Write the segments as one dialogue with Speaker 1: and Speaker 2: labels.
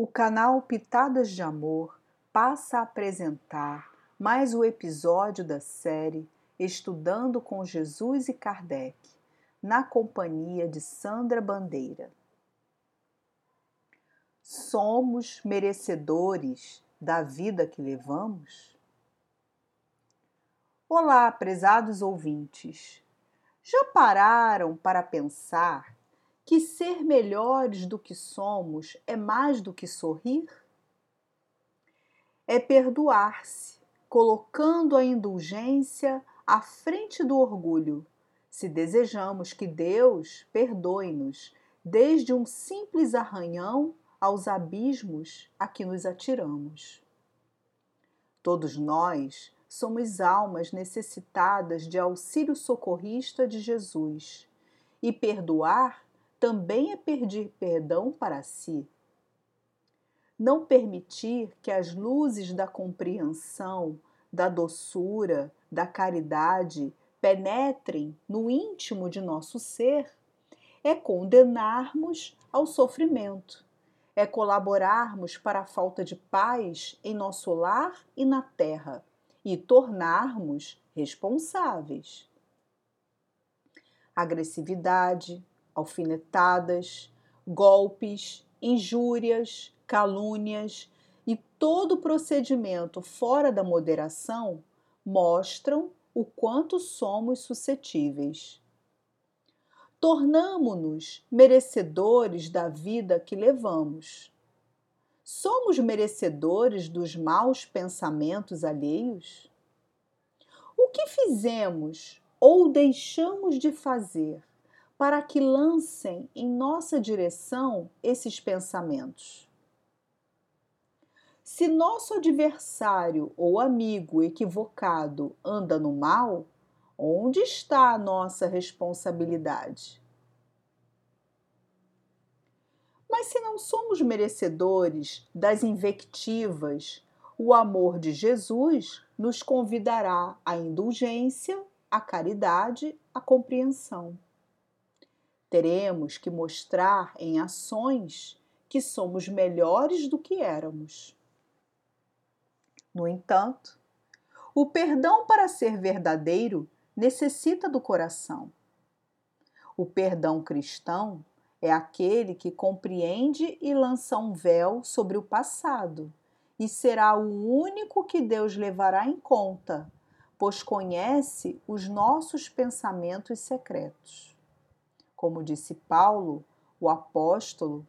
Speaker 1: O canal Pitadas de Amor passa a apresentar mais o episódio da série Estudando com Jesus e Kardec, na companhia de Sandra Bandeira. Somos merecedores da vida que levamos? Olá, prezados ouvintes. Já pararam para pensar que ser melhores do que somos é mais do que sorrir? É perdoar-se, colocando a indulgência à frente do orgulho, se desejamos que Deus perdoe-nos desde um simples arranhão aos abismos a que nos atiramos. Todos nós somos almas necessitadas de auxílio socorrista de Jesus, e perdoar também é pedir perdão para si. Não permitir que as luzes da compreensão, da doçura, da caridade penetrem no íntimo de nosso ser é condenarmos ao sofrimento, é colaborarmos para a falta de paz em nosso lar e na terra e tornarmos responsáveis. Agressividade, alfinetadas, golpes, injúrias, calúnias e todo procedimento fora da moderação mostram o quanto somos suscetíveis. Tornamo-nos merecedores da vida que levamos. Somos merecedores dos maus pensamentos alheios? O que fizemos ou deixamos de fazer para que lancem em nossa direção esses pensamentos. Se nosso adversário ou amigo equivocado anda no mal, onde está a nossa responsabilidade? Mas se não somos merecedores das invectivas, o amor de Jesus nos convidará à indulgência, à caridade, à compreensão teremos que mostrar em ações que somos melhores do que éramos. No entanto, o perdão para ser verdadeiro necessita do coração. O perdão cristão é aquele que compreende e lança um véu sobre o passado e será o único que Deus levará em conta, pois conhece os nossos pensamentos secretos como disse Paulo, o apóstolo,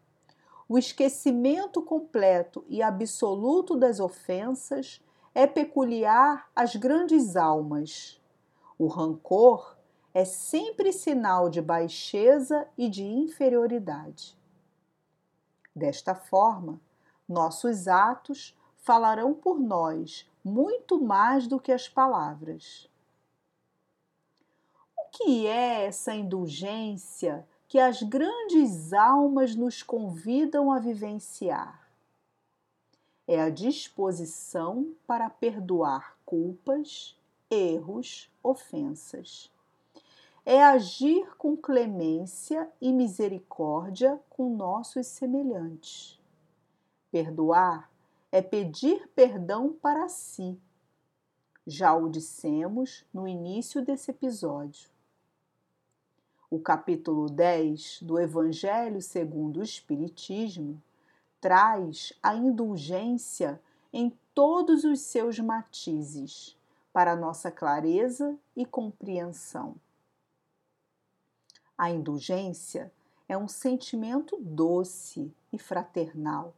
Speaker 1: o esquecimento completo e absoluto das ofensas é peculiar às grandes almas. O rancor é sempre sinal de baixeza e de inferioridade. Desta forma, nossos atos falarão por nós muito mais do que as palavras que é essa indulgência que as grandes almas nos convidam a vivenciar? É a disposição para perdoar culpas, erros, ofensas. É agir com clemência e misericórdia com nossos semelhantes. Perdoar é pedir perdão para si. Já o dissemos no início desse episódio. O capítulo 10 do Evangelho segundo o Espiritismo traz a indulgência em todos os seus matizes para nossa clareza e compreensão. A indulgência é um sentimento doce e fraternal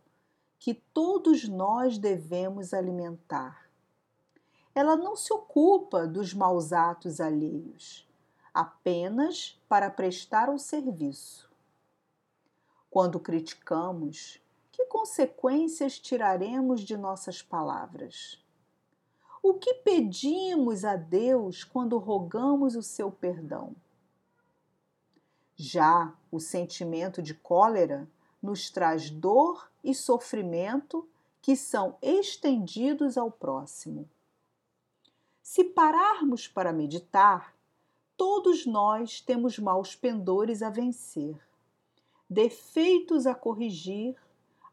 Speaker 1: que todos nós devemos alimentar. Ela não se ocupa dos maus atos alheios apenas para prestar um serviço. Quando criticamos, que consequências tiraremos de nossas palavras? O que pedimos a Deus quando rogamos o seu perdão? Já o sentimento de cólera nos traz dor e sofrimento que são estendidos ao próximo. Se pararmos para meditar, todos nós temos maus pendores a vencer, defeitos a corrigir,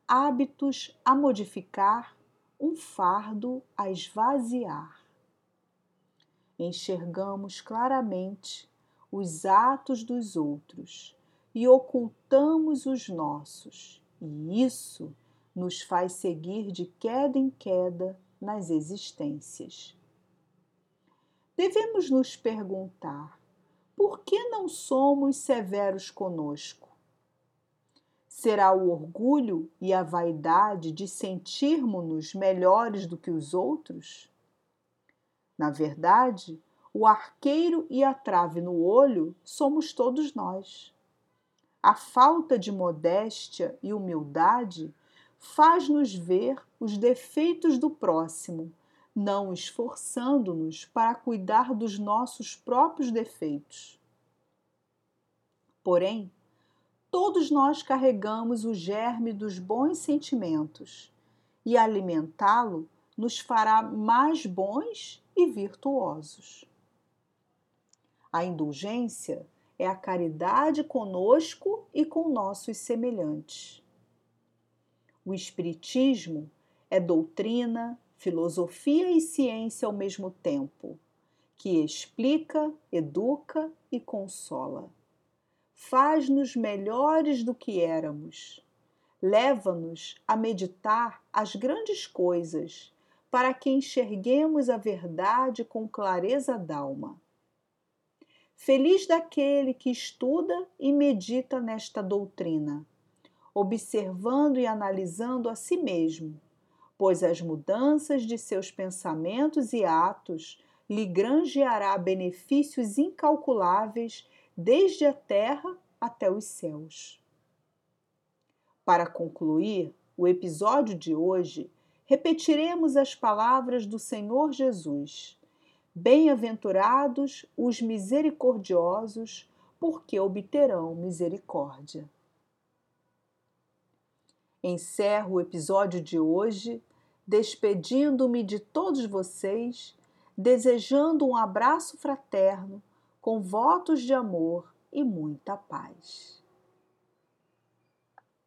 Speaker 1: hábitos a modificar, um fardo a esvaziar. Enxergamos claramente os atos dos outros e ocultamos os nossos, e isso nos faz seguir de queda em queda nas existências. Devemos nos perguntar: por que não somos severos conosco? Será o orgulho e a vaidade de sentirmos-nos melhores do que os outros? Na verdade, o arqueiro e a trave no olho somos todos nós. A falta de modéstia e humildade faz-nos ver os defeitos do próximo, não esforçando-nos para cuidar dos nossos próprios defeitos. Porém, todos nós carregamos o germe dos bons sentimentos e alimentá-lo nos fará mais bons e virtuosos. A indulgência é a caridade conosco e com nossos semelhantes. O Espiritismo é doutrina, filosofia e ciência ao mesmo tempo, que explica, educa e consola. Faz-nos melhores do que éramos. Leva-nos a meditar as grandes coisas, para que enxerguemos a verdade com clareza d'alma Feliz daquele que estuda e medita nesta doutrina, observando e analisando a si mesmo, pois as mudanças de seus pensamentos e atos lhe granjeará benefícios incalculáveis desde a terra até os céus. Para concluir o episódio de hoje, repetiremos as palavras do Senhor Jesus Bem-aventurados os misericordiosos, porque obterão misericórdia. Encerro o episódio de hoje despedindo-me de todos vocês, desejando um abraço fraterno, com votos de amor e muita paz.